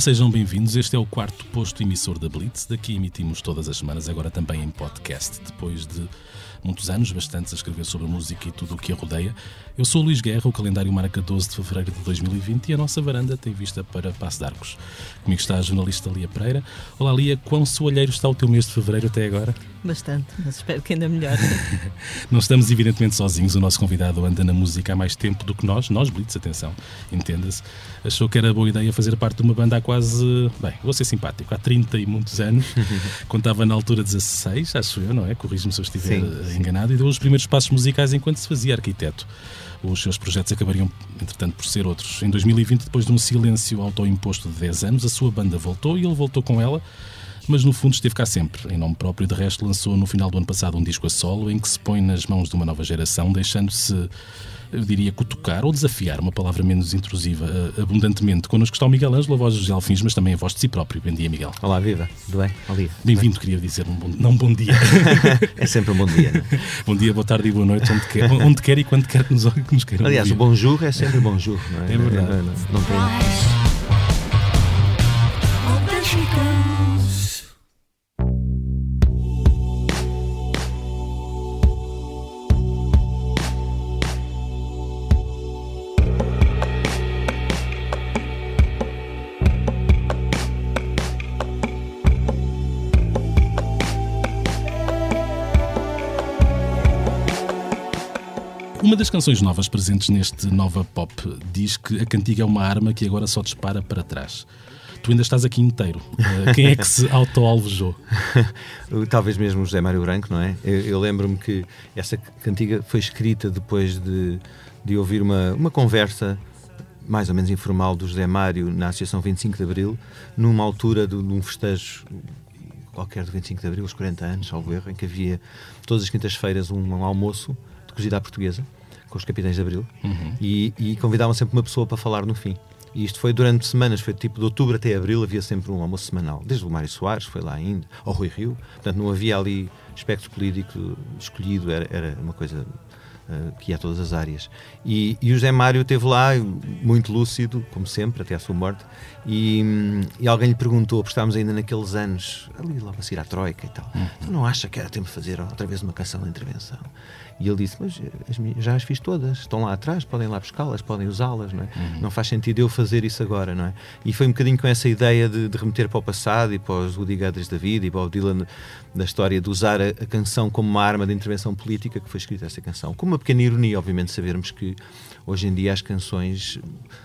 Sejam bem-vindos. Este é o quarto posto emissor da Blitz. Daqui emitimos todas as semanas, agora também em podcast, depois de muitos anos, bastantes, a escrever sobre a música e tudo o que a rodeia. Eu sou o Luís Guerra, o calendário marca 12 de fevereiro de 2020 e a nossa varanda tem vista para Passo de Arcos. Comigo está a jornalista Lia Pereira. Olá, Lia, quão soalheiro está o teu mês de fevereiro até agora? Bastante, mas espero que ainda melhor. Não estamos evidentemente sozinhos, o nosso convidado anda na música há mais tempo do que nós, nós Blitz, atenção, entenda-se. Achou que era boa ideia fazer parte de uma banda há quase, bem, vou ser simpático, há 30 e muitos anos. Contava na altura 16, acho eu, não é? Corrijo-me se eu estiver sim, enganado, sim. e deu os primeiros passos musicais enquanto se fazia arquiteto os seus projetos acabariam, entretanto, por ser outros. Em 2020, depois de um silêncio autoimposto de 10 anos, a sua banda voltou e ele voltou com ela, mas no fundo esteve cá sempre. Em nome próprio, de resto, lançou no final do ano passado um disco a solo em que se põe nas mãos de uma nova geração, deixando-se eu diria, cutucar ou desafiar, uma palavra menos intrusiva, uh, abundantemente. Connosco está o Miguel Ângelo, a voz dos Alfins, mas também a voz de si próprio. Bom dia, Miguel. Olá, viva. Tudo bem? Bem-vindo, queria dizer, um bom, não um bom dia. é sempre um bom dia, não? É? bom dia, boa tarde e boa noite, onde quer, onde quer e quando quer que nos, que nos queiram Aliás, o bonjour é sempre bonjour, não é? É verdade. Não, não, não tem... das canções novas presentes neste Nova Pop diz que a cantiga é uma arma que agora só dispara para trás. Tu ainda estás aqui inteiro. Uh, quem é que se auto-alvejou? Talvez mesmo o José Mário Branco, não é? Eu, eu lembro-me que essa cantiga foi escrita depois de, de ouvir uma, uma conversa mais ou menos informal do José Mário na Associação 25 de Abril, numa altura de, de um festejo qualquer do 25 de Abril, os 40 anos, salvo erro, em que havia todas as quintas-feiras um, um almoço de cozida à portuguesa com os capitães de Abril uhum. e, e convidavam sempre uma pessoa para falar no fim. E isto foi durante semanas, foi tipo de outubro até abril, havia sempre um almoço semanal. Desde o Mário Soares, foi lá ainda, ao Rui Rio. Portanto, não havia ali espectro político escolhido, era, era uma coisa uh, que ia a todas as áreas. E, e o José Mário esteve lá, muito lúcido, como sempre, até à sua morte. E, e alguém lhe perguntou, porque estávamos ainda naqueles anos, ali logo a seguir à Troika e tal, uhum. tu não acha que era tempo de fazer outra vez uma canção de intervenção? E ele disse: Mas as minhas, já as fiz todas, estão lá atrás, podem lá buscá-las, podem usá-las, não é? Uhum. Não faz sentido eu fazer isso agora, não é? E foi um bocadinho com essa ideia de, de remeter para o passado e para os Woody Guthrie da vida e o Dylan da história de usar a, a, canção como uma arma de intervenção política que foi escrita essa canção. Com uma pequena ironia, obviamente, sabermos que hoje em dia as canções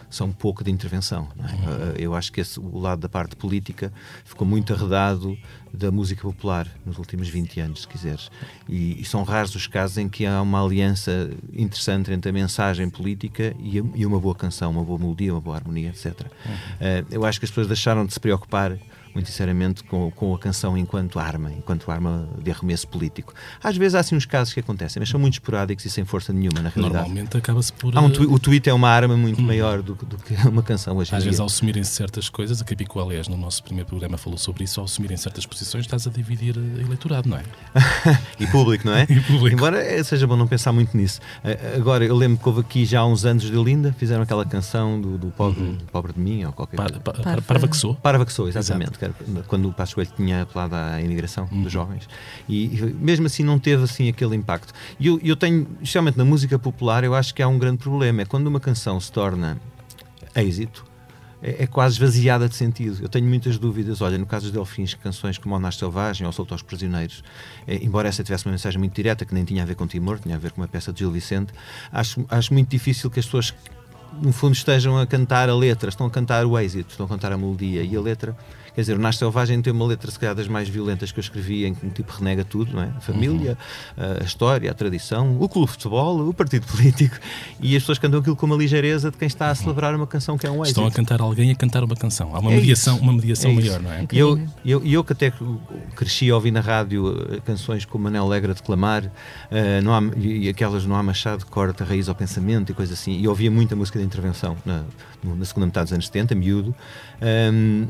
são pouco de intervenção. É? Uhum. Eu acho que esse, o lado da parte política ficou muito arredado da música popular nos últimos 20 anos, se quiseres. E, e, são raros os casos em que há uma aliança interessante entre a mensagem política e, e uma boa canção, uma boa melodia, uma boa harmonia, etc. Uhum. Uh, eu acho que as pessoas deixaram de se preocupar muito sinceramente, com, com a canção enquanto arma, enquanto arma de arremesso político. Às vezes há assim uns casos que acontecem, mas são muito esporádicos e sem força nenhuma, na realidade. Normalmente acaba-se por. Um o tweet é uma arma muito hum. maior do, do, que uma canção hoje Às vezes, ao assumirem certas coisas, a Capico, aliás, no nosso primeiro programa falou sobre isso, ao assumirem certas posições, estás a dividir eleitorado, não é? e público, não é? e público. Embora seja bom não pensar muito nisso. Agora, eu lembro que houve aqui já há uns anos de Linda, fizeram aquela canção do, do pobre, uhum. pobre de mim, ou qualquer coisa. Pa, pa, Parva que sou. Parva que sou, exatamente. Quando o Passos Coelho tinha apelado à imigração uhum. dos jovens. E, e, mesmo assim não teve assim aquele impacto. E eu, eu tenho, especialmente na música popular, eu acho que há um grande problema. É quando uma canção se torna êxito, é, é, quase esvaziada de sentido. Eu tenho muitas dúvidas. Olha, no caso dos Delfins, canções como O Nas Selvagem ou Solto aos Prisioneiros, é, embora essa tivesse uma mensagem muito direta, que nem tinha a ver com Timor, tinha a ver com uma peça de Gil Vicente, acho, acho muito difícil que as pessoas, no fundo, estejam a cantar a letra, estão a cantar o êxito, estão a cantar a melodia. E a letra Quer dizer, o Nas Selvagem tem uma letra, se calhar, das mais violentas que eu escrevi, em que um tipo renega tudo, não é? A família, uhum. a história, a tradição, o clube de futebol, o partido político, e as pessoas cantam aquilo com uma ligeireza de quem está a celebrar uma canção que é um êxito. Estão a cantar alguém a cantar uma canção. Há uma é mediação, uma mediação é maior, não é? E eu, eu, eu que até cresci a ouvir na rádio eh, canções como Manel Alegre declamar, uh, não há, e aquelas não há Machado, corta raiz ao pensamento e coisas assim, e ouvia muita música de intervenção na, na segunda metade dos anos 70, miúdo. Um,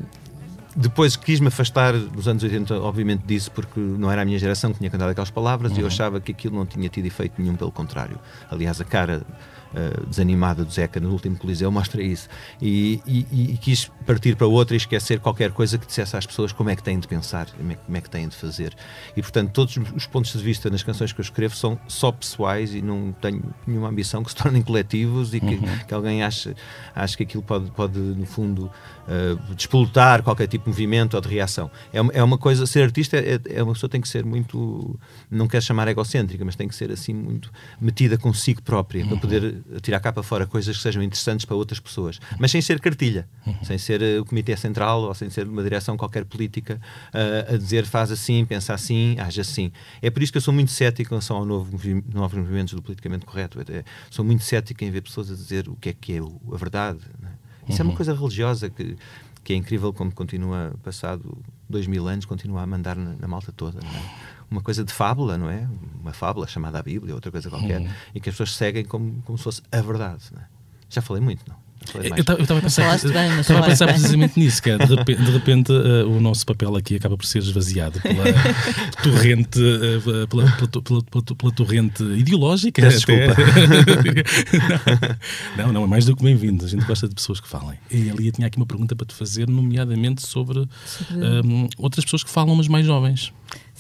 depois quis-me afastar dos anos 80, obviamente, disso, porque não era a minha geração que tinha cantado aquelas palavras uhum. e eu achava que aquilo não tinha tido efeito nenhum, pelo contrário. Aliás, a cara uh, desanimada do Zeca no último Coliseu mostra isso. E, e, e, quis partir para outra e esquecer qualquer coisa que dissesse às pessoas como é que têm de pensar, como é, como é que têm de fazer. E, portanto, todos os pontos de vista nas canções que eu escrevo são só pessoais e não tenho nenhuma ambição que se tornem coletivos e que, uhum. que alguém ache, ache que aquilo pode, pode no fundo, uh, despolutar qualquer tipo de movimento ou de reação. É uma, é uma coisa, ser artista é, é uma pessoa tem que ser muito, não quero chamar egocêntrica, mas tem que ser assim muito metida consigo própria uhum. para poder tirar cá para fora coisas que sejam interessantes para outras pessoas, mas sem ser cartilha, uhum. sem ser uh, o Comitê Central ou sem ser uma direção qualquer política uh, a dizer faz assim, pensa assim, age assim. É por isso que eu sou muito cético em relação ao novo novos movimentos do politicamente correto. É, sou muito cético em ver pessoas a dizer o que é que é a verdade. É? Isso uhum. é uma coisa religiosa que que é incrível como continua, passado dois mil anos, continua a mandar na, na malta toda. É? uma coisa de fábula, não é? Uma fábula chamada a Bíblia, outra coisa qualquer, uhum. e que as pessoas seguem como, como se fosse a verdade. É? Já falei muito, não? Eu estava a pensar, bem, estava a pensar precisamente nisso, que é, de repente, de repente uh, o nosso papel aqui acaba por ser esvaziado pela torrente, uh, pela, pela, pela, pela, torrente ideológica. Desculpa. não, não, é mais do que bem-vindo. A gente gosta de pessoas que falem. E ali tinha aqui uma pergunta para te fazer, nomeadamente sobre, sobre... Um, outras pessoas que falam, mas mais jovens.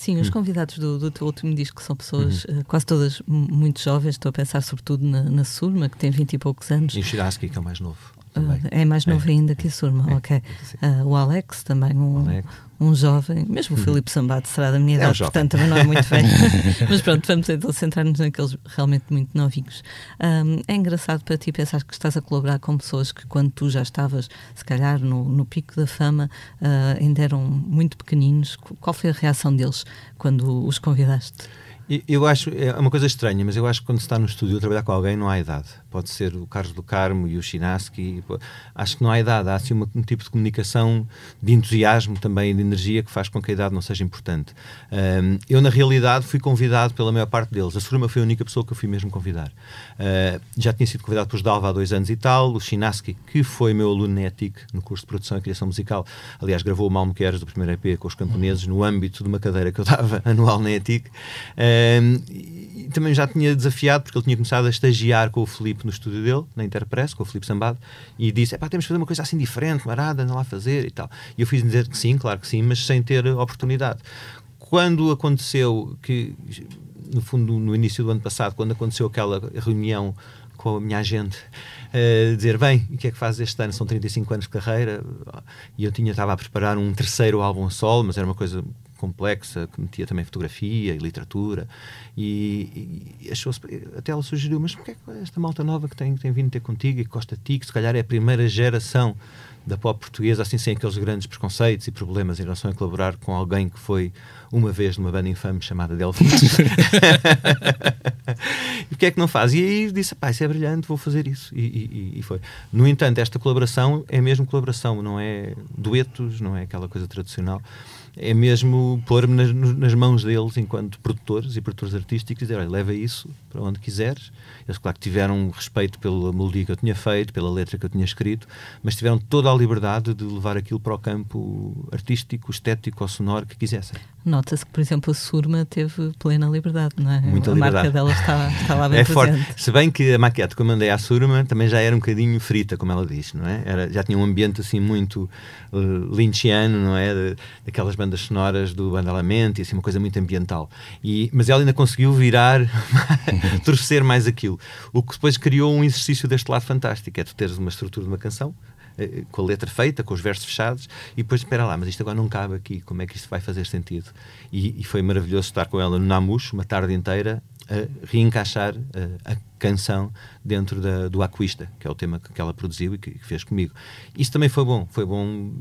Sim, os hum. convidados do, do teu último disco são pessoas uhum. uh, quase todas muito jovens. Estou a pensar sobretudo na, na Surma, que tem 20 e poucos anos. E o Shiraski, que é o mais novo. Uh, é mais novo é. ainda que a Surma, é. ok. Uh, o Alex também, um, Alex um jovem, mesmo o uhum. Filipe Sambato será da minha idade, é um portanto também não é muito velho. Mas pronto, vamos então centrar-nos naqueles realmente muito novinhos. Um, é engraçado para ti pensar que estás a colaborar com pessoas que, quando tu já estavas, se calhar, no, no pico da fama, uh, ainda eram muito pequeninos. Qual foi a reação deles quando os convidaste? Eu acho, é uma coisa estranha, mas eu acho que quando se está no estúdio a trabalhar com alguém não há idade. Pode ser o Carlos do Carmo e o Chinaski. Acho que não há idade. Há assim um tipo de comunicação, de entusiasmo também, de energia que faz com que a idade não seja importante. Um, eu, na realidade, fui convidado pela maior parte deles. A Surma foi a única pessoa que eu fui mesmo convidar. Uh, já tinha sido convidado por Dalva há dois anos e tal. O Chinaski, que foi meu aluno na no curso de produção e criação musical, aliás, gravou o Malmo Queres do primeiro EP com os camponeses no âmbito de uma cadeira que eu dava anual na ETIC. Um, também já tinha desafiado, porque ele tinha começado a estagiar com o Felipe no estúdio dele, na Interpress, com o Felipe Sambado, e disse: pá, temos de fazer uma coisa assim diferente, marada, anda lá fazer e tal. E eu fiz dizer que sim, claro que sim, mas sem ter oportunidade. Quando aconteceu que, no fundo, no início do ano passado, quando aconteceu aquela reunião com a minha agente, uh, dizer, bem, o que é que fazes este ano? São 35 anos de carreira, e eu tinha, estava a preparar um terceiro álbum solo, mas era uma coisa complexa, que metia também fotografia e literatura, e, e achou até ela sugeriu, mas porque é esta malta nova que tem, que tem vindo ter contigo e que gosta de ti, que se calhar é a primeira geração da pop portuguesa, assim sem aqueles grandes preconceitos e problemas em relação a colaborar com alguém que foi uma vez numa banda infame chamada Delfim. e o que é que não faz? E aí disse, pá, isso é brilhante, vou fazer isso. E, e, e, foi. No entanto, esta colaboração é mesmo colaboração, não é duetos, não é aquela coisa tradicional é mesmo pôr-me nas, nas, mãos deles enquanto produtores e produtores artísticos e dizer, olha, leva isso para onde quiseres. Eles, claro, que tiveram respeito pela melodia que eu tinha feito, pela letra que eu tinha escrito, mas tiveram toda a liberdade de levar aquilo para o campo artístico, estético ou sonoro que quisessem. Nota-se que, por exemplo, a Surma teve plena liberdade, não é? Muita a liberdade. marca dela está, está lá bem é presente. Forte. Se bem que a maquete que eu mandei à Surma também já era um bocadinho frita, como ela diz, não é? Era, já tinha um ambiente assim muito uh, lynchiano, não é? De, daquelas bandas sonoras do Bandalamento e assim uma coisa muito ambiental. E, mas ela ainda conseguiu virar, torcer mais aquilo. O que depois criou um exercício deste lado fantástico, é tu teres uma estrutura de uma canção, eh, com a letra feita, com os versos fechados, e depois espera lá, mas isto agora não cabe aqui, como é que isto vai fazer sentido? E, e foi maravilhoso estar com ela no Namush, uma tarde inteira, a reencaixar a, eh, a canção dentro da, do Aquista, que é o tema que ela produziu e que, que fez comigo. Isso também foi bom, foi bom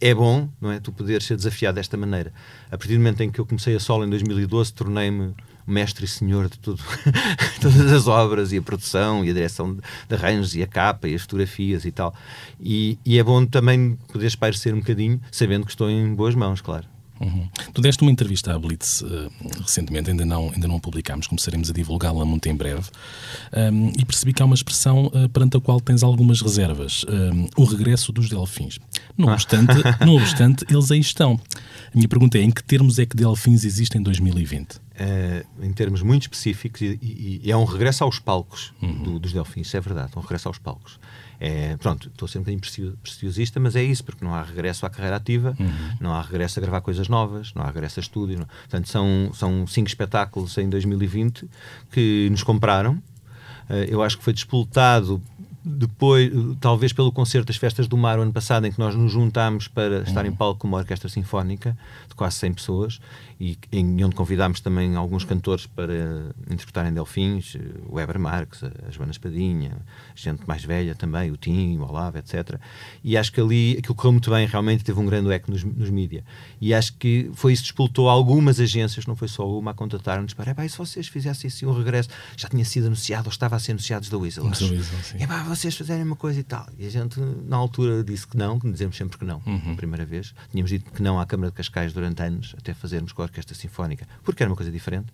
é bom, não é? Tu poderes ser desafiado desta maneira. A partir do momento em que eu comecei a solo em 2012, tornei-me mestre e senhor de tudo, todas as obras e a produção e a direção de arranjos e a capa e as fotografias e tal. E, e é bom também poder espairecer um bocadinho, sabendo que estou em boas mãos, claro. Uhum. Tu deste uma entrevista à Blitz uh, recentemente, ainda não, ainda não publicámos, começaremos a divulgá-la muito em breve, um, e percebi que há uma expressão uh, perante a qual tens algumas reservas: um, o regresso dos delfins. Não ah. obstante, não obstante, eles aí estão. A minha pergunta é: em que termos é que delfins existem em 2020? Uh, em termos muito específicos, e, e, e, é um regresso aos palcos uhum. do, dos delfins, isso é verdade, um regresso aos palcos. É, pronto, estou ser um bocadinho preciosista, mas é isso, porque não há regresso à carreira ativa, uhum. não há regresso a gravar coisas novas, não há regresso a estúdio. Não. Portanto, são, são cinco espetáculos em 2020 que nos compraram. Uh, eu acho que foi despoltado depois, talvez pelo concerto das Festas do Mar, ano passado, em que nós nos juntámos para estar em uhum. palco com uma orquestra sinfónica de quase 100 pessoas e em onde convidámos também alguns cantores para interpretarem Delfins, o Weber Marques, a Joana Espadinha, gente mais velha também, o Tim, o Olavo, etc. E acho que ali aquilo correu muito bem, realmente teve um grande eco nos, nos mídias. E acho que foi isso que despoltou algumas agências, não foi só uma, a contatar-nos para, é se vocês fizessem assim um regresso, já tinha sido anunciado ou estava a ser anunciado da Weasel. É pá, vocês fizerem uma coisa e tal. E a gente, na altura, disse que não, que dizemos sempre que não, uhum. a primeira vez. Tínhamos dito que não à Câmara de Cascais durante anos, até fazermos a Orquestra Sinfónica, porque era uma coisa diferente.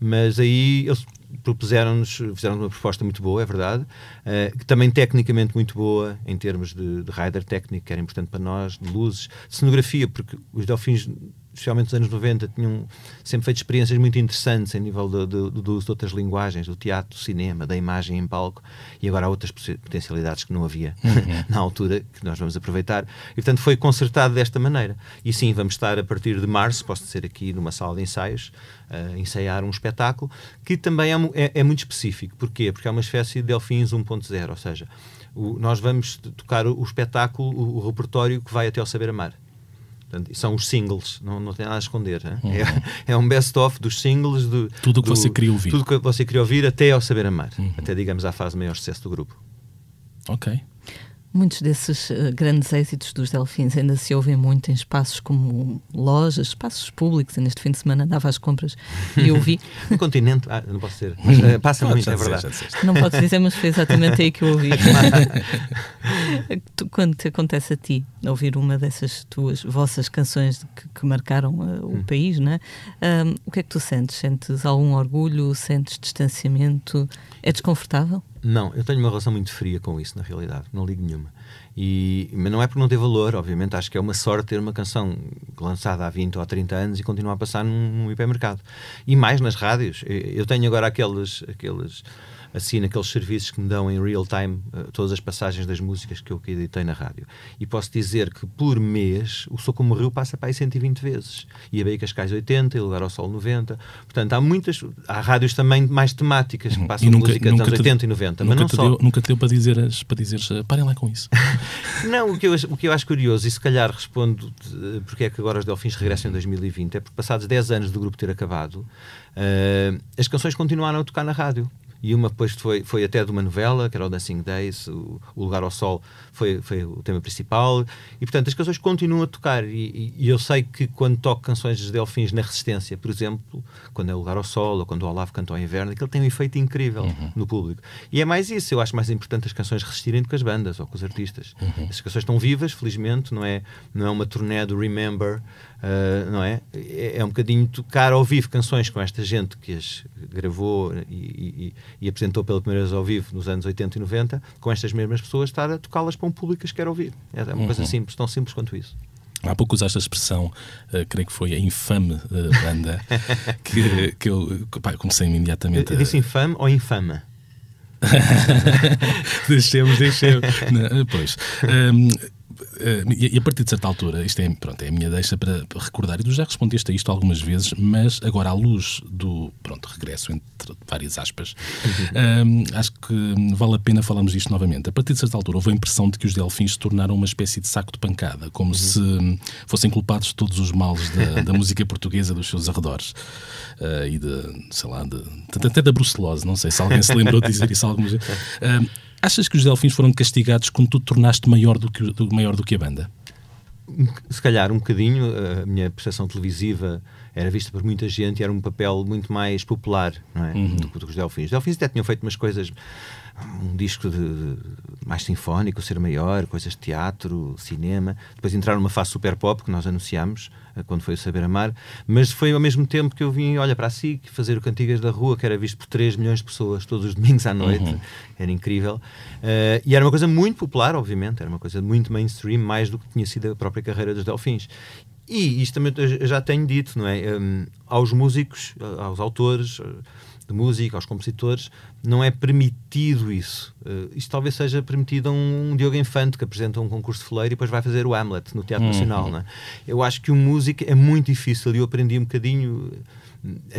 Mas aí eles propuseram-nos, fizeram uma proposta muito boa, é verdade, uh, também tecnicamente muito boa, em termos de, de rider técnico, que era importante para nós, de luzes, de cenografia, porque os Delfins especialmente nos anos 90, tinham sempre feito experiências muito interessantes em nível de, de, de, de outras linguagens, do teatro, do cinema, da imagem em palco, e agora há outras potencialidades que não havia uhum. na altura, que nós vamos aproveitar. E, portanto, foi consertado desta maneira. E sim, vamos estar a partir de março, posso dizer aqui numa sala de ensaios, a ensaiar um espetáculo, que também é, é, é muito específico. Porquê? Porque é uma espécie de Delfins 1.0, ou seja, o, nós vamos tocar o, o espetáculo, o, o repertório que vai até ao Saber Amar. Portanto, são os singles, não, não tem nada a esconder. Uhum. É, é, um best-of dos singles. Do, tudo o que você queria ouvir. Tudo o que você queria ouvir até ao saber amar. Uhum. Até, digamos, à fase de maior sucesso do grupo. Ok. Muitos desses uh, grandes êxitos dos Delfins ainda se ouvem muito em espaços como lojas, espaços públicos. neste fim de semana andava às compras e ouvi. no continente, ah, não posso ser, mas uh, passa muito, é verdade. não posso dizer, mas foi exatamente aí que eu ouvi. Quando te acontece a ti ouvir uma dessas tuas, vossas canções que, que marcaram uh, o hum. país, né? Um, o que é que tu sentes? Sentes algum orgulho? Sentes distanciamento? É desconfortável? Não, eu tenho uma relação muito fria com isso, na realidade. Não ligo nenhuma. E, mas não é por não ter valor, obviamente. Acho que é uma sorte ter uma canção lançada há 20 ou 30 anos e continuar a passar num, num hipermercado. E mais nas rádios. Eu tenho agora aqueles. aqueles assim naqueles serviços que me dão em real time uh, todas as passagens das músicas que eu que editei na rádio. E posso dizer que por mês o Sou Como Rio passa para aí 120 vezes. E a Bahia Cascais 80, e Lugar ao Sol 90. Portanto, há muitas. Há rádios também mais temáticas que uhum. passam nunca, música dos anos 80 e 90. Nunca, mas não te só. Deu, nunca te deu para dizer, para dizer parem lá com isso. não, o que, eu, o que eu acho curioso, e se calhar respondo porque é que agora os Delfins regressam em 2020, é porque passados 10 anos do grupo ter acabado, uh, as canções continuaram a tocar na rádio e uma depois foi, foi até de uma novela, que era o Dancing Days, o, o Lugar ao Sol foi, foi o tema principal, e portanto as canções continuam a tocar, e, e, eu sei que quando toco canções de Delfins na Resistência, por exemplo, quando é o Lugar ao Sol, ou quando o Olavo canta ao inverno, aquilo tem um efeito incrível uhum. no público. E é mais isso, eu acho mais importante as canções resistirem do que as bandas, ou com os artistas. Uhum. As canções estão vivas, felizmente, não é, não é uma turnê do Remember, Uh, não é? é? É um bocadinho tocar ao vivo canções com esta gente que as gravou e, e, e, apresentou pela primeira vez ao vivo nos anos 80 e 90, com estas mesmas pessoas, estar a tocá-las para um público que quer ouvir. É uma uhum. coisa simples, tão simples quanto isso. Há pouco usaste a expressão, uh, creio que foi a infame uh, banda, que, que eu pá, comecei imediatamente. Eu disse infame ou infama? deixemos, deixemos. Não, pois. Um, e, a partir de certa altura, isto é, pronto, é a minha deixa para recordar, e tu já respondeste a isto algumas vezes, mas agora à luz do pronto, regresso, entre várias aspas, uhum. uh, acho que vale a pena falarmos disto novamente. A partir de certa altura houve a impressão de que os delfins se tornaram uma espécie de saco de pancada, como uhum. se fossem culpados de todos os males da, da música portuguesa dos seus arredores. Uh, e de, sei lá, de, até da brucelose, não sei se alguém se lembrou de dizer isso algumas vezes. Achas que os Delfins foram castigados quando tu te tornaste maior do que, do, maior do que a banda? Se calhar um bocadinho. A minha percepção televisiva era vista por muita gente e era um papel muito mais popular não é? Uhum. do que os Delfins. Os Delfins até tinham feito umas coisas um disco de, de, mais sinfónico, ser maior, coisas de teatro, cinema. Depois entrar numa fase super pop que nós anunciámos eh, quando foi o Saber Amar, mas foi ao mesmo tempo que eu vim, olha, para a SIC, fazer o Cantigas da Rua, que era visto por 3 milhões de pessoas todos os domingos à noite, uhum. era incrível. Uh, e era uma coisa muito popular, obviamente, era uma coisa muito mainstream, mais do que tinha sido a própria carreira dos Delfins. E isto também eu já tenho dito, não é? Um, aos músicos, aos autores de música, aos compositores, não é permitido isso. Uh, isto talvez seja permitido a um, Diogo Infante que apresenta um concurso de fleiro e depois vai fazer o Hamlet no Teatro. Nacional. Não é? Eu acho que o músico é muito difícil e eu aprendi um bocadinho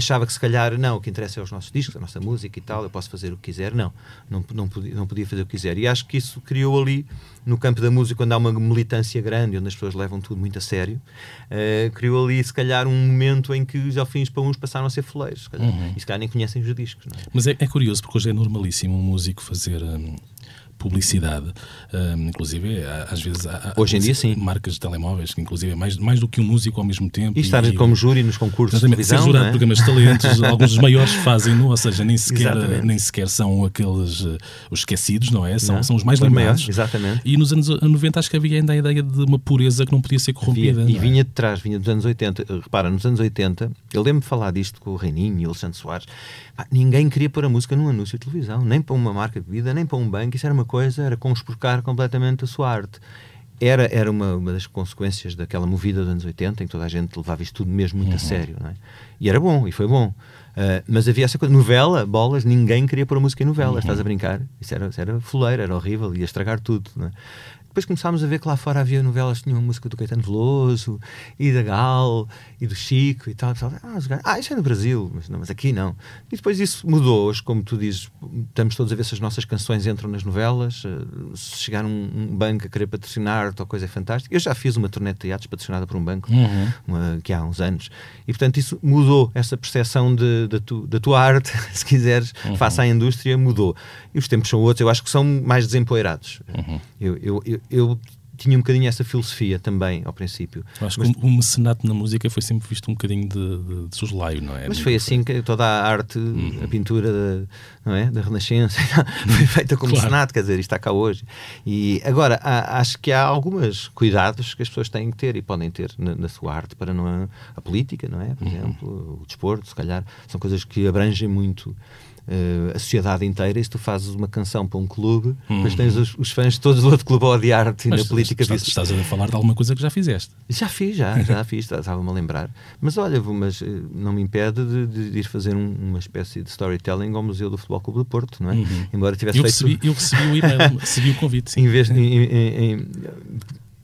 achava que se calhar não, o que interessa é os nossos discos, a nossa música e tal, eu posso fazer o que quiser. Não, não, não, podia, não podia fazer o que quiser. E acho que isso criou ali, no campo da música, quando há uma militância grande, onde as pessoas levam tudo muito a sério, uh, criou ali, se calhar, um momento em que os alfins para uns passaram a ser foleiros. Uhum. E se calhar nem conhecem os discos. É? Mas é, é, curioso, porque hoje é normalíssimo um músico fazer. Um publicidade. Um, inclusive, às vezes há, Hoje em dia, sim. marcas de telemóveis, que inclusive é mais, mais do que um músico ao mesmo tempo. E estar e, como júri nos concursos de televisão. Ser jurado é? programas de talentos, alguns dos maiores fazem-no, ou seja, nem sequer, nem sequer são aqueles uh, os esquecidos, não é? São, não, são os mais lembrados. Exatamente. E nos anos 90 acho que havia ainda a ideia de uma pureza que não podia ser corrompida. Havia, e é? vinha de trás, vinha dos anos 80. Repara, nos anos 80, eu lembro de falar disto com o Reininho e o Alexandre Soares. Ah, ninguém queria pôr a música num anúncio de televisão, nem para uma marca de bebida, nem para um banco. Isso era uma coisa, era conspurcar completamente a sua arte. Era, era uma, uma das consequências daquela movida dos anos 80, em que toda a gente levava isto tudo mesmo muito uhum. a sério. Não é? E era bom, e foi bom. Uh, mas havia essa coisa, novela, bolas, ninguém queria pôr a música em novela, uhum. estás a brincar? Isso era, isso era fuleiro, era horrível, ia estragar tudo. Não é? Depois começámos a ver que lá fora havia novelas que tinham música do Caetano Veloso e da Gal e do Chico e tal. Tal. Ah, ah, isso é no Brasil, mas, não, mas aqui não. E depois isso mudou. Hoje, como tu dizes, estamos todos a ver se as nossas canções entram nas novelas. Eh, se chegar um, um banco a querer patrocinar, tal coisa é fantástica. Eu já fiz uma turnê de teatros patrocinada por um banco uhum. uma, que há uns anos. E portanto isso mudou. Essa percepção de, de tu, da tua arte, se quiseres, uhum. face à indústria, mudou. E os tempos são outros. Eu acho que são mais desempoeirados. Uhum. eu, eu, eu eu tinha um bocadinho essa filosofia também ao princípio. Eu acho mas, que o mecenato na música foi sempre visto um bocadinho de, de, de soslaio, não é? Mas foi assim que toda a arte, uhum. a pintura da, não é? da Renascença foi feita como claro. mecenato, quer dizer, isto está cá hoje. E agora, há, acho que há alguns cuidados que as pessoas têm que ter e podem ter na, na sua arte para não. A política, não é? Por uhum. exemplo, o desporto, se calhar, são coisas que abrangem muito uh, a sociedade inteira. E se tu fazes uma canção para um clube, uhum. depois tens os, os, fãs todos do outro clube a odiar-te e na política estás, estás a falar de alguma coisa que já fizeste. Já fiz, já, já fiz, estava-me a lembrar. Mas olha, mas eh, não me impede de, de ir fazer um, uma espécie de storytelling ao Museu do Futebol Clube do Porto, não é? Uhum. Embora tivesse eu feito. Recebi, eu recebi o e-mail, recebi o convite. Sim. Em vez de, em, em, em,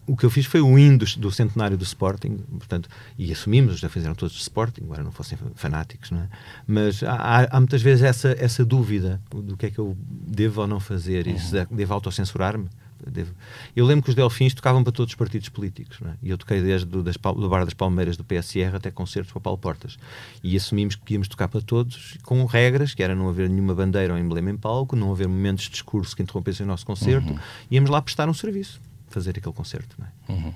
o que eu fiz foi o hino do, do, centenário do Sporting, portanto, e assumimos, já fizeram todos de Sporting, agora não fossem fanáticos, não é? Mas há, há, muitas vezes essa, essa dúvida do que é que eu devo ou não fazer, e se devo autocensurar-me. Devo... Eu lembro que os Delfins tocavam para todos os partidos políticos, é? e eu toquei desde do, das, do Bar das Palmeiras do PSR até concertos para Paulo Portas. E assumimos que íamos tocar para todos, com regras, que era não haver nenhuma bandeira ou emblema em palco, não haver momentos de discurso que interrompessem o nosso concerto, uhum. íamos lá prestar um serviço fazer aquele concerto. É? Uhum.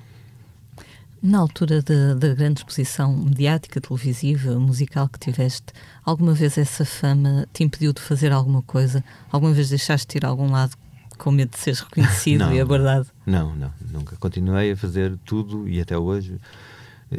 Na altura da grande exposição mediática, televisiva, musical que tiveste, alguma vez essa fama te impediu de fazer alguma coisa? Alguma vez deixaste de ir a algum lado com medo de seres reconhecido não, e abordado? Não, não, nunca. Continuei a fazer tudo e até hoje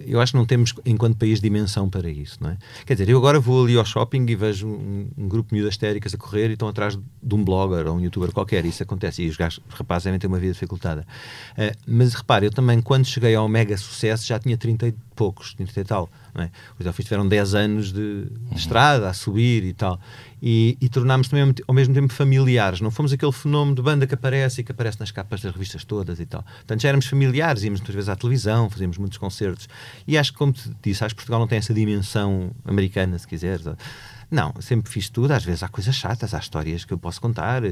eu acho que não temos, enquanto país, dimensão para isso, não é? Quer dizer, eu agora vou ali ao shopping e vejo um, um grupo de miúdas histéricas a correr e estão atrás de um blogger ou um youtuber qualquer, isso acontece, e os, gajos, os rapazes devem ter uma vida dificultada. Uh, mas repare, eu também, quando cheguei ao mega sucesso, já tinha 30 e poucos, 30 e tal. É? Os Delfins tiveram 10 anos de, de estrada a subir e tal. E, e tornámos também ao mesmo tempo familiares. Não fomos aquele fenómeno de banda que aparece e que aparece nas capas das revistas todas e tal. Portanto, já éramos familiares, íamos muitas vezes à televisão, fazíamos muitos concertos. E acho que, como te disse, acho que Portugal não tem essa dimensão americana, se quiseres. Não, sempre fiz tudo. Às vezes há coisas chatas, há histórias que eu posso contar.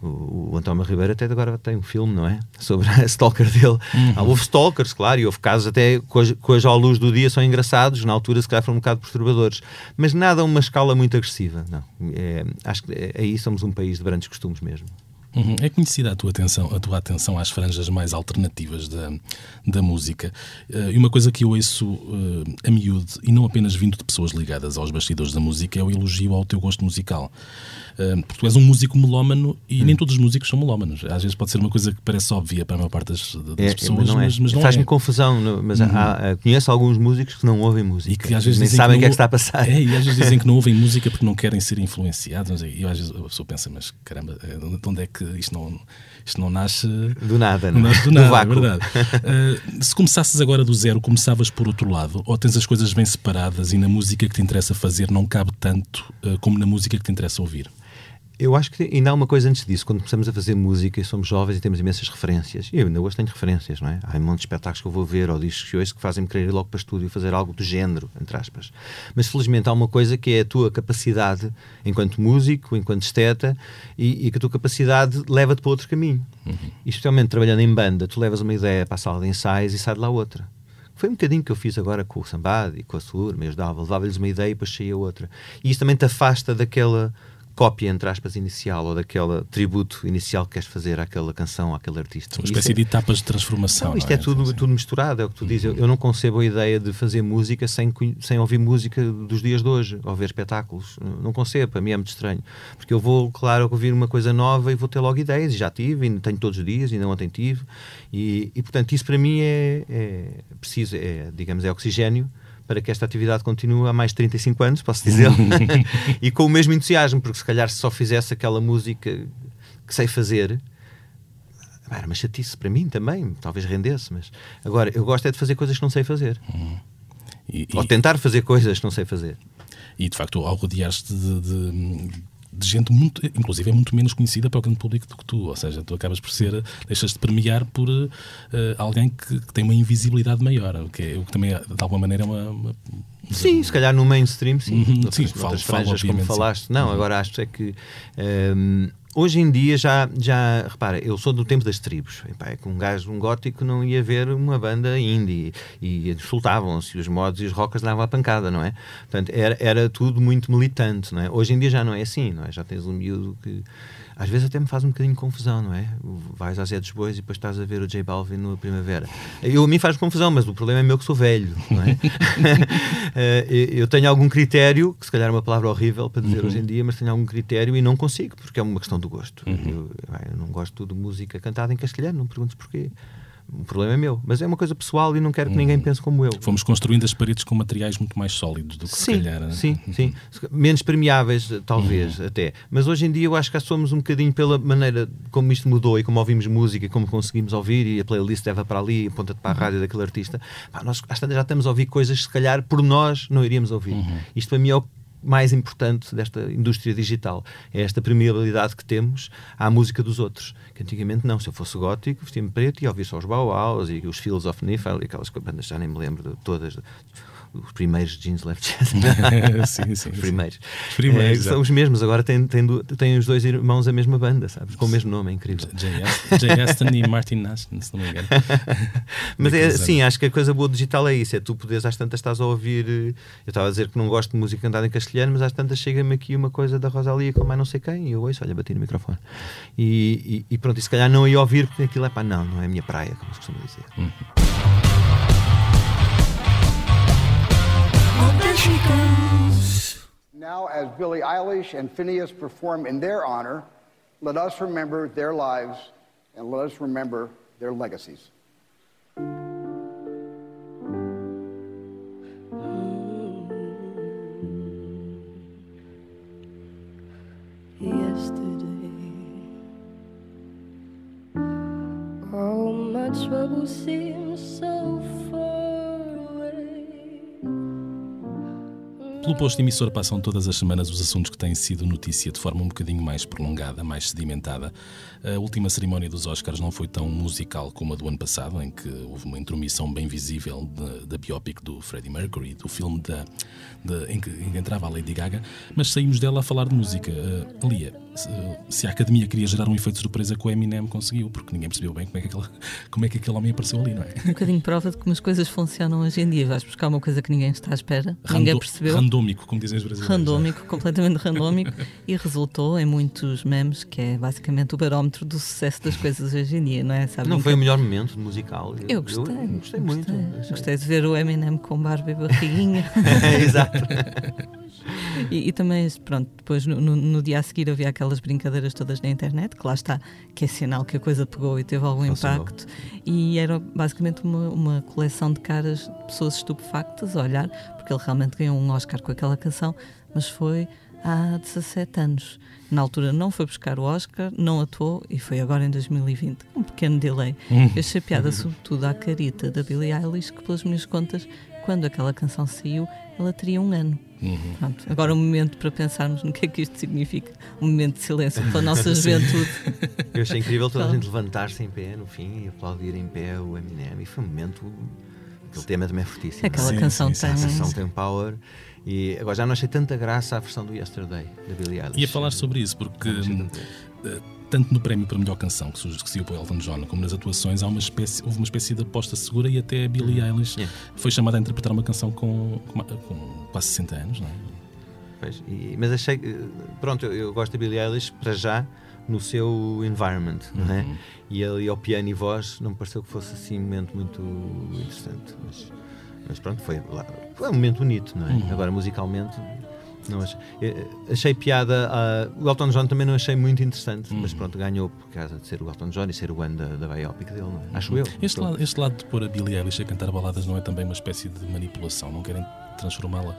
O, o António Ribeiro até agora tem um filme, não é? Sobre a stalker dele. Uhum. Ah, houve stalkers, claro, e houve casos até que hoje, à luz do dia são engraçados. Na altura, se calhar, foram um bocado perturbadores. Mas nada a uma escala muito agressiva, não. É, acho que é, aí somos um país de grandes costumes mesmo. Uhum. É conhecida a tua atenção, a tua atenção às franjas mais alternativas da, da música. Uh, e uma coisa que eu ouço uh, a miúdo, e não apenas vindo de pessoas ligadas aos bastidores da música, é o elogio ao teu gosto musical. Porque tu és um músico melómano e hum. nem todos os músicos são melómanos. Às vezes pode ser uma coisa que parece óbvia para a maior parte das, das é, pessoas, mas não é. Mas, mas não Faz-me é. confusão, mas uhum. há, conheço alguns músicos que não ouvem música. E que às vezes nem sabem o que, é que está a passar. É, e às vezes dizem que não ouvem música porque não querem ser influenciados. E às vezes a pessoa pensa, mas caramba, de onde é que isto não, isto não nasce do nada, não, não nasce do nada, do é verdade. Uh, se começasses agora do zero, começavas por outro lado, ou tens as coisas bem separadas e na música que te interessa fazer não cabe tanto uh, como na música que te interessa ouvir? Eu acho que ainda há uma coisa antes disso. Quando começamos a fazer música e somos jovens e temos imensas referências, eu ainda hoje tenho referências, não é? Há um monte de espetáculos que eu vou ver ou discos que hoje que fazem-me querer ir logo para o estúdio e fazer algo do género, entre aspas. Mas felizmente há uma coisa que é a tua capacidade enquanto músico, enquanto esteta, e, e que a tua capacidade leva-te para outro caminho. Uhum. E especialmente trabalhando em banda, tu levas uma ideia para a sala de ensaios e sai de lá outra. Foi um bocadinho que eu fiz agora com o Sambad e com a Sur, mas dava, levava-lhes uma ideia e depois saía outra. E isso também te afasta daquela cópia, entre aspas, inicial ou daquele tributo inicial que queres fazer àquela canção, àquele artista. Uma espécie é... de etapas de transformação. Não, isto não é, é tudo, tudo misturado, é o que tu dizes. Eu, eu, não concebo a ideia de fazer música sem, sem ouvir música dos dias de hoje, ou ver espetáculos. Não concebo, para mim é muito estranho. Porque eu vou, claro, ouvir uma coisa nova e vou ter logo ideias, e já tive, e tenho todos os dias, ainda ontem tive. E, e portanto, isso para mim é, é preciso, é, digamos, é oxigênio para que esta atividade continue há mais de 35 anos, posso dizer, e com o mesmo entusiasmo, porque se calhar se só fizesse aquela música que sei fazer, era uma chatice para mim também, talvez rendesse, mas agora eu gosto é de fazer coisas que não sei fazer. Uhum. E, Ou tentar fazer coisas que não sei fazer. E de facto, ao rodear-te de, de, de gente muito, inclusive é muito menos conhecida para o grande público do que tu, ou seja, tu acabas por ser, deixas de premiar por uh, alguém que, que, tem uma invisibilidade maior, o que, é, o que também de alguma maneira é uma, uma Sim, se calhar no mainstream, sim. Uhum, noutras, sim, noutras falo, franjas, como falaste. Sim. Não, uhum. agora acho é que um, hoje em dia já, já, repara, eu sou do tempo das tribos. Epá, é que um gajo, um gótico, não ia ver uma banda indie e insultavam-se, os mods e os rockers davam a pancada, não é? Portanto, era, era tudo muito militante, não é? Hoje em dia já não é assim, não é? Já tens um miúdo que às vezes até me faz um bocadinho de confusão, não é? Vais às Zé dos Bois e depois estás a ver o J Balvin no Primavera. Eu, a mim faz confusão, mas o problema é meu que sou velho, não é? Eh, eu tenho algum critério, que se calhar é uma palavra horrível para dizer uhum. hoje em dia, mas tenho algum critério e não consigo, porque é uma questão do gosto. Uhum. Eu, eu, não gosto de música cantada em castelhano, não me perguntes porquê o problema é meu. Mas é uma coisa pessoal e não quero que ninguém hum. pense como eu. Fomos construindo as paredes com materiais muito mais sólidos do que sim, se calhar. Sim, uhum. sim. Menos permeáveis, talvez, uhum. até. Mas hoje em dia eu acho que somos um bocadinho pela maneira como isto mudou e como ouvimos música, como conseguimos ouvir e a playlist leva para ali, aponta-te para a uhum. rádio daquele artista. Pá, nós às tantas já estamos a ouvir coisas que se calhar por nós não iríamos ouvir. Uhum. Isto para mim é o mais importante desta indústria digital. É esta permeabilidade que temos à música dos outros. Que antigamente não. Se eu fosse gótico, vestia-me preto e ouvia só os Bauhaus e os Fields of Nifl e aquelas bandas, já nem me lembro de todas os primeiros Jeans Left Chest. sim, sim. Os primeiros. Os primeiros é, são os mesmos. Agora têm, têm, têm os dois irmãos a mesma banda, sabes? Com o mesmo nome, é incrível. Jay Aston e Martin Nash, se não me engano. Mas é, sim, acho que a coisa boa digital é isso. É tu poderes, às tantas, estás a ouvir. Eh, eu estava a dizer que não gosto de música cantada em castelhano, mas às tantas chega-me aqui uma coisa da Rosalia com mais não sei quem e eu ouço, olha, bati no microfone. E, e, e pronto, e se calhar não ia ouvir porque aquilo é pá, não, não é a minha praia, como se costuma dizer. Hum. Now, as Billie Eilish and Phineas perform in their honor, let us remember their lives and let us remember their legacies. Yesterday, all my troubles seem so Pelo posto emissor passam todas as semanas os assuntos que têm sido notícia de forma um bocadinho mais prolongada, mais sedimentada. A última cerimónia dos Oscars não foi tão musical como a do ano passado, em que houve uma intromissão bem visível da biopic do Freddie Mercury, do filme em, que, em, que, entrava a Lady Gaga, mas saímos dela a falar de música. Uh, Lia, se, se, a academia queria gerar um efeito de surpresa que o Eminem conseguiu, porque ninguém percebeu bem como é que aquele, como é que aquele homem apareceu ali, não é? Um bocadinho prova de como as coisas funcionam hoje em dia. Vais buscar uma coisa que ninguém está à espera, Rando, ninguém percebeu. Randômico, como dizem os brasileiros. Randômico, completamente randômico, e resultou em muitos memes, que é basicamente o barómetro do sucesso das coisas hoje em dia, não é? Sabe não foi o melhor momento musical? Eu, eu gostei. Eu gostei muito. Gostei, gostei de ver o Eminem com barba e barriguinha. Exato. E, e, também, pronto, depois no, no, no, dia a seguir havia aquelas brincadeiras todas na internet, que lá está, que é sinal que a coisa pegou e teve algum impacto. E era basicamente uma, uma coleção de caras de pessoas estupefactas a olhar, porque ele realmente ganhou um Oscar com aquela canção, mas foi há 17 anos. Na altura não foi buscar o Oscar, não atuou e foi agora em 2020. Um pequeno delay. Hum. Eu achei piada sobretudo à carita da Billie Eilish, que pelas minhas contas, quando aquela canção saiu, ela teria um ano. Uhum. Pronto, agora um momento para pensarmos no que é que isto significa. Um momento de silêncio pela nossa juventude. Eu achei incrível toda a gente levantar-se em pé no fim e aplaudir em pé o Eminem. E foi um momento. Aquele tema também é fortíssimo. Aquela sim, canção sim, tem. A canção tem power. E agora já não achei tanta graça à versão do Yesterday, da Billie Eilish. Ia falar sobre isso, porque tanto no prémio para melhor canção que saiu para Elton John, como nas atuações, há uma espécie, houve uma espécie de aposta segura e até a Billie uhum. Eilish yeah. foi chamada a interpretar uma canção com, com, com quase 60 anos, não é? Pois, e, mas achei pronto, eu, eu, gosto da Billie Eilish para já no seu environment, uhum. não é? Uhum. E ali ao piano e voz não me pareceu que fosse assim um momento muito interessante, mas, mas pronto, foi, lá, foi um momento bonito, não é? Uhum. Agora musicalmente não achei, eh, achei piada. Uh, o Elton John também não achei muito interessante, uhum. mas pronto, ganhou por causa de ser o Elton John e ser o ano da, da biopic dele, não é? acho eu. Este lado, este lado de pôr a Billie Eilish a cantar baladas não é também uma espécie de manipulação? Não querem transformá-la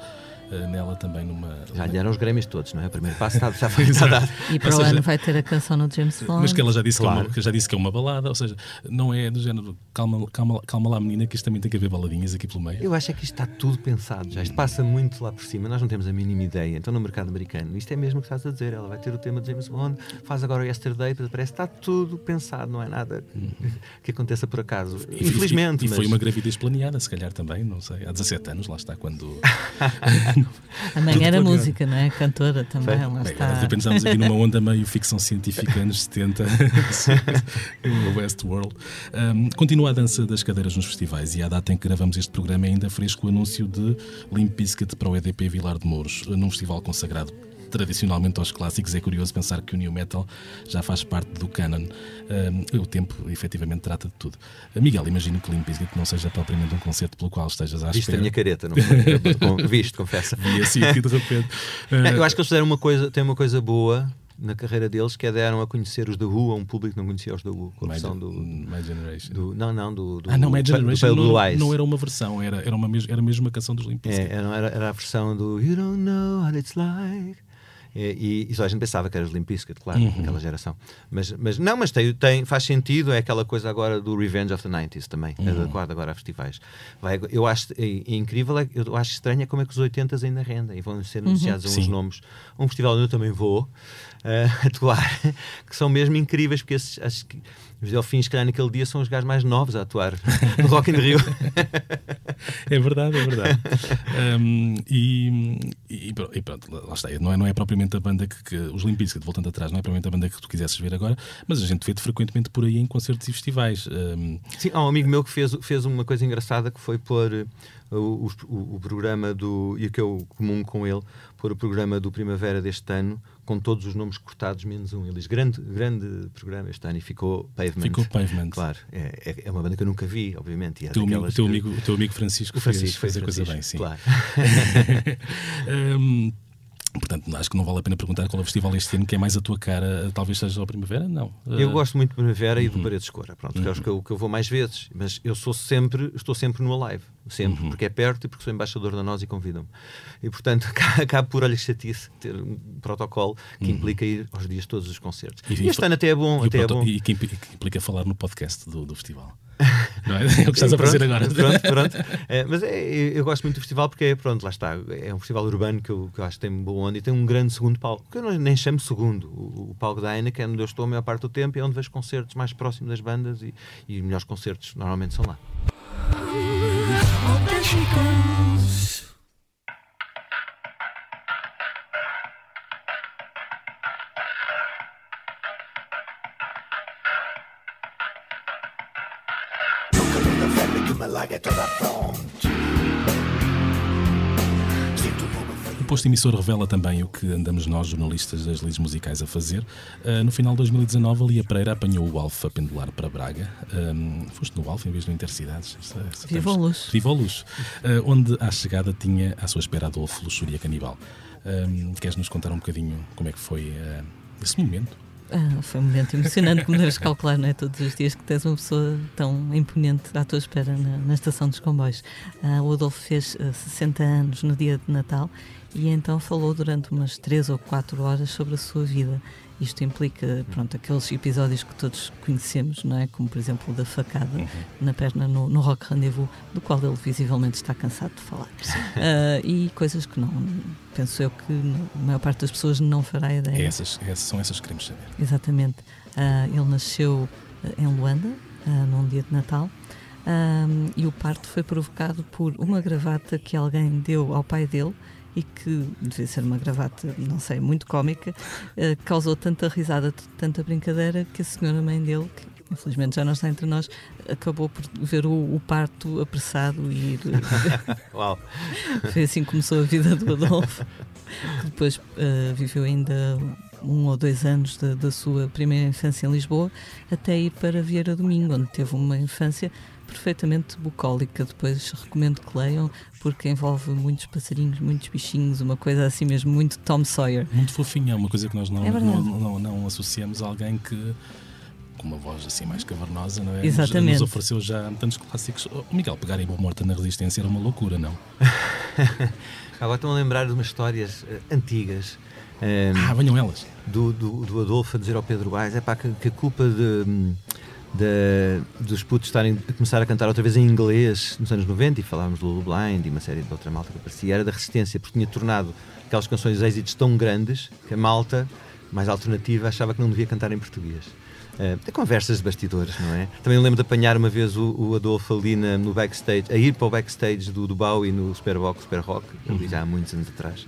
nela também numa. Já lhe deram os Grêmios todos, não é? O primeiro passo está, já foi dado. E para o ano vai ter a canção no James Bond. Mas que ela já disse, claro. que, é uma, que já disse que é uma balada, ou seja, não é do género calma, calma, calma lá, menina, que isto também tem que haver baladinhas aqui pelo meio. Eu acho é que isto está tudo pensado já. Isto passa muito lá por cima, nós não temos a mínima ideia. Então, no mercado americano, isto é mesmo o que estás a dizer. Ela vai ter o tema de James Bond, faz agora o Yesterday, parece que está tudo pensado, não é nada que aconteça por acaso. E, Infelizmente. E, e mas... foi uma gravidez planeada, se calhar também, não sei. Há 17 anos, lá está, quando. a mãe era música, não é? Cantora também. Lá Bem, está. Pensamos aqui numa onda meio ficção científica, anos 70, no Westworld. Um, continua a dança das cadeiras nos festivais e à data em que gravamos este programa é ainda fresco o anúncio de Limp Bizkit para o EDP Vilar de Mouros, num festival consagrado tradicionalmente aos clássicos, é curioso pensar que o New Metal já faz parte do canon. Um, o tempo, efetivamente, trata de tudo. Miguel, imagino que Limp Bizkit não seja propriamente um concerto pelo qual estejas à Viste espera. a minha careta, não foi? Viste, confessa. Vi assim aqui de repente. Uh... Eu acho que eles fizeram uma coisa, tem uma coisa boa na carreira deles que é deram a conhecer os The Who a um público que não conhecia os The Who com a versão do, My Generation do, não, não, do, do Ah não, My Generation não, não, era uma versão era, era, uma, era mesmo uma canção dos Limp é, era, era a versão do You Don't Know What It's Like e, e só a gente pensava que era os Limp Bizkit, claro, uhum. aquela geração. Mas, mas não, mas tem, tem, faz sentido, é aquela coisa agora do Revenge of the 90s também, uhum. adequado agora a festivais. Vai, eu acho é, é incrível, é, eu acho estranho é como é que os 80s ainda rendem e vão ser anunciados uhum. uns nomes. Um festival onde eu também vou uh, atuar, que são mesmo incríveis, porque esses, acho que os Delfins, se calhar, naquele dia são os gajos mais novos a atuar no Rock in Rio. é verdade, é verdade. Um, e, e, e, pronto, lá está. Não é, não é propriamente a banda que, que os Limp Bizkit, voltando atrás, não é propriamente a banda que tu quisesses ver agora, mas a gente vê-te frequentemente por aí em concertos e festivais. Um... Sim, há um amigo meu que fez, fez uma coisa engraçada que foi pôr o, o, o programa do. e que eu comum com ele, pôr o programa do Primavera deste ano com todos os nomes cortados, menos um. Ele diz: grande, grande programa este ano e ficou Pavement. Ficou Pavement. Claro, é, é uma banda que eu nunca vi, obviamente. E é teu, amigo, teu, amigo, o teu amigo Francisco, o Francisco fez, fez a coisa bem, sim. Claro. um, Portanto, acho que não vale a pena perguntar qual é o festival este ano que é mais a tua cara, talvez seja a Primavera, não. Eu uh... gosto muito de Primavera uhum. e do Paredes Cora, pronto, uhum. que é o que eu vou mais vezes, mas eu sou sempre, estou sempre no Alive, sempre, uhum. porque é perto e porque sou embaixador da nós e convidam-me. E portanto, acabo por, olha, chatice, ter um protocolo que uhum. implica ir aos dias todos os concertos. E, e este ano até é bom, e até é bom. E que implica falar no podcast do, do festival. Não é? é o que estás a fazer agora. Pronto, pronto. É, mas é, eu gosto muito do festival porque é, pronto, lá está. É um festival urbano que eu, que eu acho que tem boa onda e tem um grande segundo palco, que eu não, nem chamo segundo. O, o palco da ANA, que é onde eu estou a maior parte do tempo, é onde vejo concertos mais próximos das bandas e, e os melhores concertos normalmente são lá. O posto emissor revela também o que andamos nós, jornalistas das lides musicais, a fazer. Uh, no final de 2019, a Lia Pereira apanhou o Alfa pendular para Braga. Um, foste no Alfa em vez do Intercidades. Viva o luxo. Viva luxo. Uh, onde à chegada tinha à sua espera Adolfo Luxúria Canibal. Um, queres nos contar um bocadinho como é que foi uh, esse momento? Ah, foi um momento emocionante, como deves calcular, não é? Todos os dias que tens uma pessoa tão imponente à tua espera na, na estação dos comboios. Ah, o Adolfo fez 60 anos no dia de Natal e então falou durante umas 3 ou 4 horas sobre a sua vida. Isto implica, pronto, aqueles episódios que todos conhecemos, não é? Como, por exemplo, o da facada uhum. na perna no, no Rock Rendezvous, do qual ele visivelmente está cansado de falar. Uh, e coisas que não, penso eu que a maior parte das pessoas não fará ideia. É essas, é, são essas que queremos saber. Exatamente. Uh, ele nasceu em Luanda, num dia de Natal, um, e o parto foi provocado por uma gravata que alguém deu ao pai dele e que devia ser uma gravata, não sei, muito cómica, uh, causou tanta risada, tanta brincadeira que a senhora mãe dele, que infelizmente já não está entre nós, acabou por ver o, o parto apressado e ir. Uau! Foi assim que começou a vida do Adolfo, que depois uh, viveu ainda um ou dois anos da, da sua primeira infância em Lisboa, até ir para Vieira do Minho, onde teve uma infância perfeitamente bucólica. Depois recomendo que leiam, porque envolve muitos passarinhos, muitos bichinhos, uma coisa assim mesmo, muito Tom Sawyer. Muito fofinha, uma coisa que nós não, é não, não, não, associamos a alguém que. Com uma voz assim mais cavernosa, não é? Exatamente. Nos, nos ofereceu já tantos clássicos. O oh, Miguel, pegar em Boa Morta na Resistência era uma loucura, não? Agora estão a lembrar de umas histórias uh, antigas. Um, ehm, ah, venham elas. Do, do, do Adolfo a dizer ao Pedro Baez: é pá, que, que a culpa de. Hum, de, dos putos estarem a começar a cantar outra vez em inglês nos anos 90 e falávamos do Lulu Blind e uma série de outra malta que aparecia, era da resistência, porque tinha tornado aquelas canções êxitos tão grandes que a malta mais alternativa achava que não devia cantar em português. Uh, conversas de bastidores, não é? Também lembro de apanhar uma vez o, o Adolfo ali na, no backstage, a ir para o backstage do, do Bowie no Superbox, Super Rock, ali já há muitos anos atrás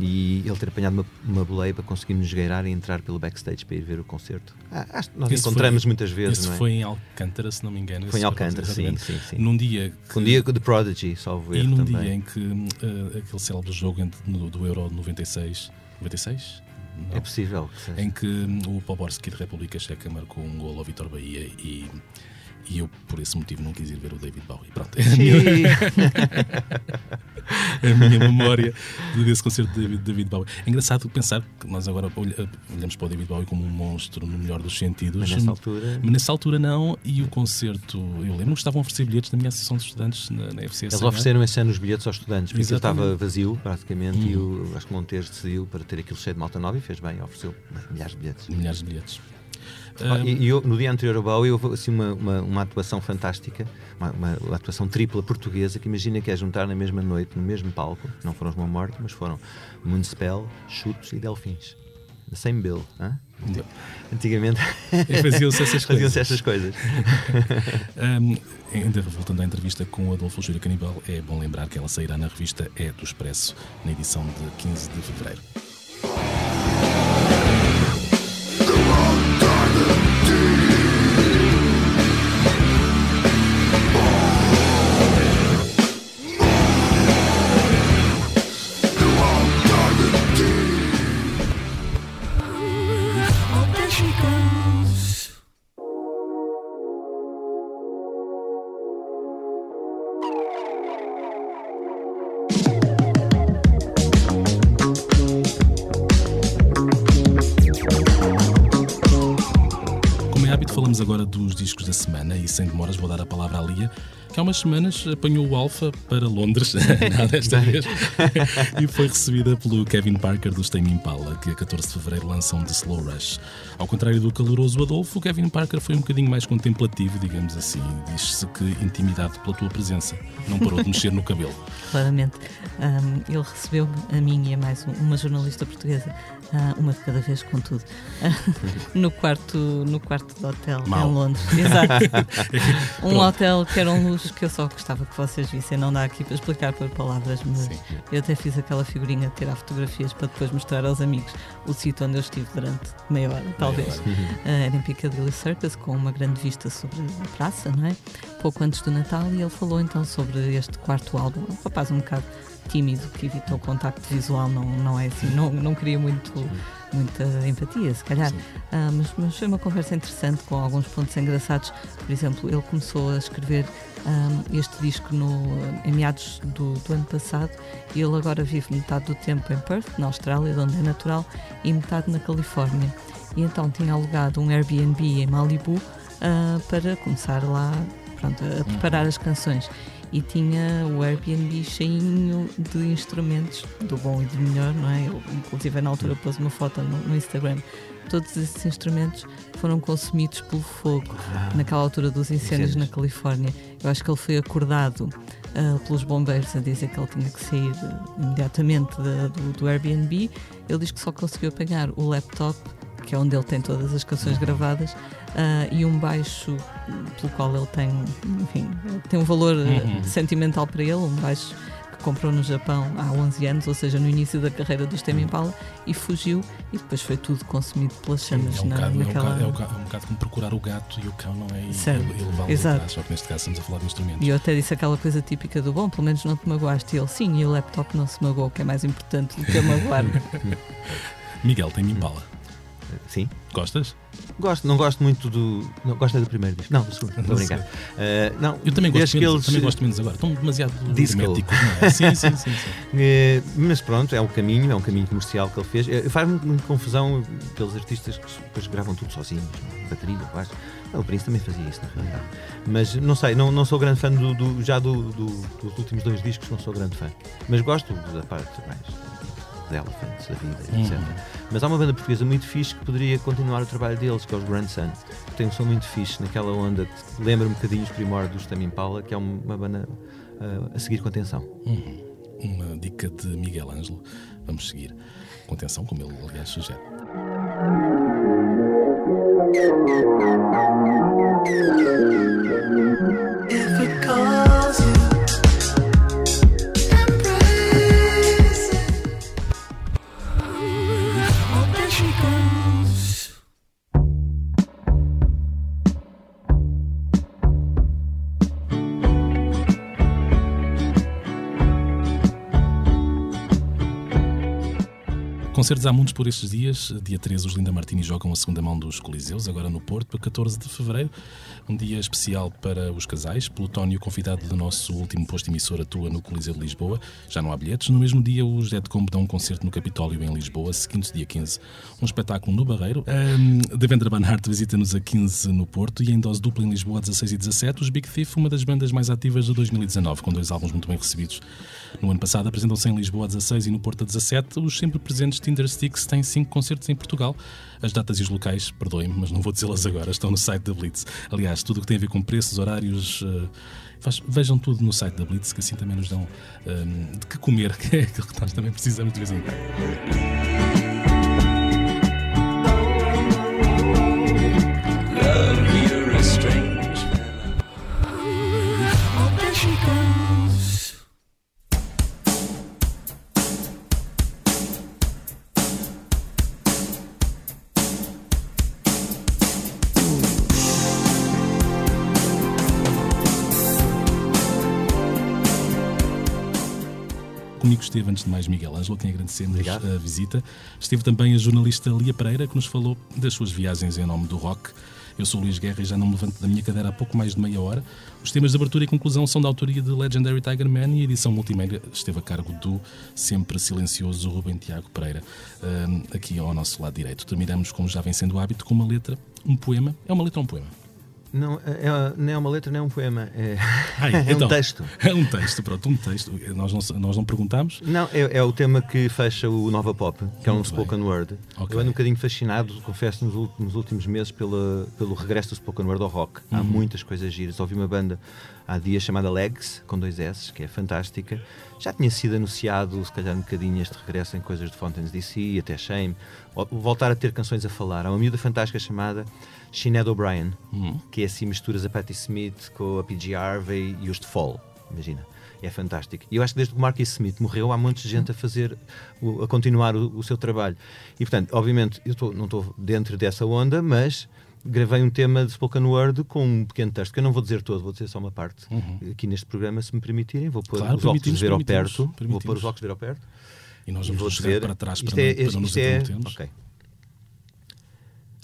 e ele ter apanhado uma, uma boleia para conseguirmos esgueirar e entrar pelo backstage para ir ver o concerto. Ah, acho que nós esse encontramos foi, muitas vezes. Isso não é? foi em Alcântara, se não me engano. Foi em Alcântara, sim, sim, sim. Num dia. Que, um dia de Prodigy, salvo erro. E num também. dia em que uh, aquele célebre jogo entre, no, do Euro 96. 96? Não. É possível. Que em que um, o Poborski de República Checa marcou um gol ao Vitor Bahia e e eu, por esse motivo, não quis ir ver o David Bowie. Pronto, é a minha, a minha memória desse concerto de David Bowie. É engraçado pensar que nós agora olhamos para o David Bowie como um monstro no melhor dos sentidos. Mas nessa altura. Mas nessa altura não. E o concerto, eu lembro que estavam a oferecer bilhetes na minha associação de estudantes na, na FCS. Eles ofereceram esse ano os bilhetes aos estudantes, porque estava vazio, praticamente, hum. e o, acho que Monteiro decidiu para ter aquilo cheio de malta nova e fez bem, ofereceu milhares de bilhetes. Milhares de bilhetes. Ah, e, eu, no dia anterior ao Bowie houve assim, uma, uma, uma atuação fantástica, uma, uma, atuação tripla portuguesa, que imagina que é juntar na mesma noite, no mesmo palco, não foram os Uma Morte, mas foram Municipal, Chutos e Delfins. The same bill. Hein? Antigamente faziam-se essas coisas. Faziam essas coisas. um, ainda voltando à entrevista com o Adolfo Júlio Canibal, é bom lembrar que ela sairá na revista É do Expresso, na edição de 15 de fevereiro. Agora dos discos da semana e sem demoras vou dar a palavra à Lia, que há umas semanas apanhou o Alfa para Londres, nada desta vez, e foi recebida pelo Kevin Parker dos Tame Impala, que a 14 de fevereiro lançam The Slow Rush. Ao contrário do caloroso Adolfo, o Kevin Parker foi um bocadinho mais contemplativo, digamos assim. Diz-se que intimidado pela tua presença, não parou de mexer no cabelo. Claramente. Um, ele recebeu a mim e a mais uma jornalista portuguesa ah, uma de cada vez, contudo, no, quarto, no quarto de hotel Mal. em Londres. Exato. um hotel que era um luxo que eu só gostava que vocês vissem. Não dá aqui para explicar por palavras, mas Sim. eu até fiz aquela figurinha de tirar fotografias para depois mostrar aos amigos o sítio onde eu estive durante meia hora, talvez. Meia hora. Uh, era em Piccadilly Circus, com uma grande vista sobre a praça, não é? pouco antes do Natal e ele falou então sobre este quarto álbum. Um rapaz um bocado tímido que evitou o contacto visual, não, não é assim, não, não queria muito muita empatia, se calhar. Uh, mas, mas, foi uma conversa interessante com alguns pontos engraçados. Por exemplo, ele começou a escrever um, ah, este disco no, em meados do, do, ano passado e ele agora vive metade do tempo em Perth, na Austrália, onde é natural, e metade na Califórnia. E então tinha alugado um Airbnb em Malibu uh, para começar lá pronto, a preparar as canções e tinha o Airbnb cheinho de instrumentos, do bom e do melhor, não é? Eu, inclusive, na altura pus uma foto no, no, Instagram. Todos esses instrumentos foram consumidos pelo fogo ah, naquela altura dos incêndios na Califórnia. Eu acho que ele foi acordado uh, pelos bombeiros a dizer que ele tinha que sair uh, imediatamente do, do Airbnb. Ele diz que só conseguiu apanhar o laptop que é onde ele tem todas as canções uhum. gravadas, uh, e um baixo pelo qual ele tem, enfim, tem um valor ah, uhum. sentimental para ele, um baixo que comprou no Japão há 11 anos, ou seja, no início da carreira do Tame Impala, e fugiu, e depois foi tudo consumido pelas chamas Sim, é um na, bocado, naquela... É um, bocado, é um bocado como procurar o gato e o cão, não é? Certo. E levá-lo atrás, só que neste caso estamos a falar de instrumentos. E eu até disse aquela coisa típica do bom, pelo menos não te magoaste. E ele, sim, e o laptop não se magoou, que é mais importante do que magoar. Miguel tem Impala. Sim. Gostas? Gosto, não gosto muito do. Não, gosto do primeiro disco. Não, do segundo, estou a brincar. Uh, não, eu também gosto, menos, eles... também gosto menos agora. Estão demasiado herméticos, não é? Sim, sim, sim. sim. Uh, mas pronto, é um caminho, é um caminho comercial que ele fez. Uh, Faz-me muita confusão pelos artistas que depois gravam tudo sozinhos, bateria, baixo. o Prince também fazia isso, na realidade. Mas não sei, não, não sou grande fã do, do já do, do, dos últimos dois discos, não sou grande fã. Mas gosto da parte mais de Elephants, da vida, etc. Uhum. Mas há uma banda portuguesa muito fixe que poderia continuar o trabalho deles, que é os Grandson. Tem um som muito fixe naquela onda que lembra um bocadinho os primórdios da Impala, que é uma banda uh, a seguir com atenção. Uhum. Uma dica de Miguel Ângelo. Vamos seguir com atenção, como ele aliás sugere. If Concertos há muitos por estes dias. Dia 13, os Linda Martini jogam a segunda mão dos Coliseus, agora no Porto, para 14 de fevereiro. Um dia especial para os casais. Plutónio, convidado do nosso último posto emissor, atua no Coliseu de Lisboa. Já não há bilhetes. No mesmo dia, os Dead Combo dão um concerto no Capitólio, em Lisboa, seguinte dia 15. Um espetáculo no Barreiro. Um, Devendra Banhart visita-nos a 15 no Porto e em dose dupla em Lisboa, a 16 e 17. Os Big Thief, uma das bandas mais ativas de 2019, com dois álbuns muito bem recebidos. No ano passado, apresentam-se em Lisboa a 16 e no Porto a 17. Os sempre presentes Tindersticks têm cinco concertos em Portugal. As datas e os locais, perdoem-me, mas não vou dizê-las agora, estão no site da Blitz. Aliás, tudo o que tem a ver com preços, horários, uh, faz, vejam tudo no site da Blitz, que assim também nos dão um, de que comer, que é aquilo que nós também precisamos de vez em quando. Esteve, antes de mais, Miguel Ângelo, a quem agradecemos Obrigado. a visita. Esteve também a jornalista Lia Pereira, que nos falou das suas viagens em nome do rock. Eu sou o Luís Guerra e já não me levanto da minha cadeira há pouco mais de meia hora. Os temas de abertura e conclusão são da autoria de Legendary Tiger Man e a edição multimédia esteve a cargo do sempre silencioso Rubem Tiago Pereira, aqui ao nosso lado direito. Terminamos, como já vem sendo o hábito, com uma letra, um poema. É uma letra ou um poema? Não é, é, nem é uma letra, nem é um poema. É, Ai, é então, um texto. É um texto, pronto, um texto. Nós não, nós não perguntamos. Não, é, é o tema que fecha o Nova Pop, que é um spoken word. Okay. Eu ando um bocadinho fascinado, confesso, nos últimos, nos últimos meses pela, pelo regresso do spoken word ao rock. Uhum. Há muitas coisas giras. Ouvi uma banda há dias chamada Legs, com dois S, que é fantástica. Já tinha sido anunciado, se calhar um bocadinho, este regresso em coisas de Fountains DC, até Shame. Voltar a ter canções a falar. Há uma miúda fantástica chamada Sinead O'Brien, uhum. que é assim misturas a Patti Smith com a P.G. Harvey e os de Fall, imagina. É fantástico. E eu acho que desde que o Marcus Smith morreu, há muita gente a fazer, a continuar o, o seu trabalho. E portanto, obviamente, eu tô, não estou dentro dessa onda, mas gravei um tema de spoken word com um pequeno texto, que eu não vou dizer todo, vou dizer só uma parte. Uhum. Aqui neste programa, se me permitirem, vou pôr claro, os óculos de ver ao perto. Vou pôr os óculos de ver ao perto. E nós vamos vou ver para trás isto para, é, não, para nos é, okay.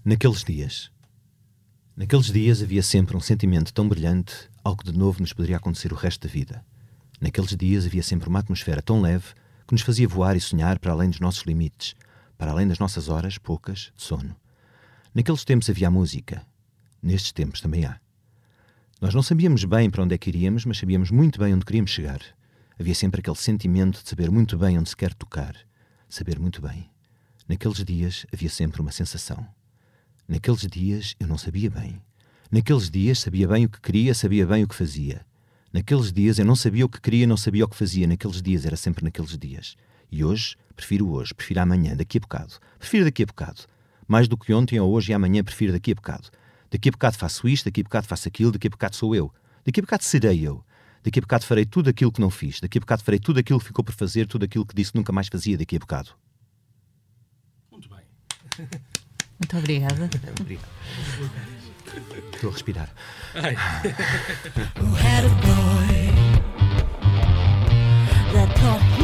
Naqueles dias, naqueles dias havia sempre um sentimento tão brilhante, algo de novo nos poderia acontecer o resto da vida. Naqueles dias havia sempre uma atmosfera tão leve que nos fazia voar e sonhar para além dos nossos limites, para além das nossas horas poucas de sono. Naqueles tempos havia música. Nestes tempos também há. Nós não sabíamos bem para onde é que iríamos, mas sabíamos muito bem onde queríamos chegar. Havia sempre aquele sentimento de saber muito bem onde se quer tocar. Saber muito bem. Naqueles dias havia sempre uma sensação. Naqueles dias eu não sabia bem. Naqueles dias sabia bem o que queria, sabia bem o que fazia. Naqueles dias eu não sabia o que queria, não sabia o que fazia. Naqueles dias era sempre naqueles dias. E hoje, prefiro hoje, prefiro amanhã, daqui a bocado. Prefiro daqui a bocado. Mais do que ontem ou hoje e amanhã prefiro daqui a bocado. Daqui a bocado faço isto, daqui a bocado faço aquilo, daqui a bocado sou eu. Daqui a bocado serei eu. Daqui a bocado farei tudo aquilo que não fiz. Daqui a bocado farei tudo aquilo que ficou por fazer, tudo aquilo que disse que nunca mais fazia daqui a bocado. Muito bem. Muito obrigada. Obrigado. Estou a respirar. that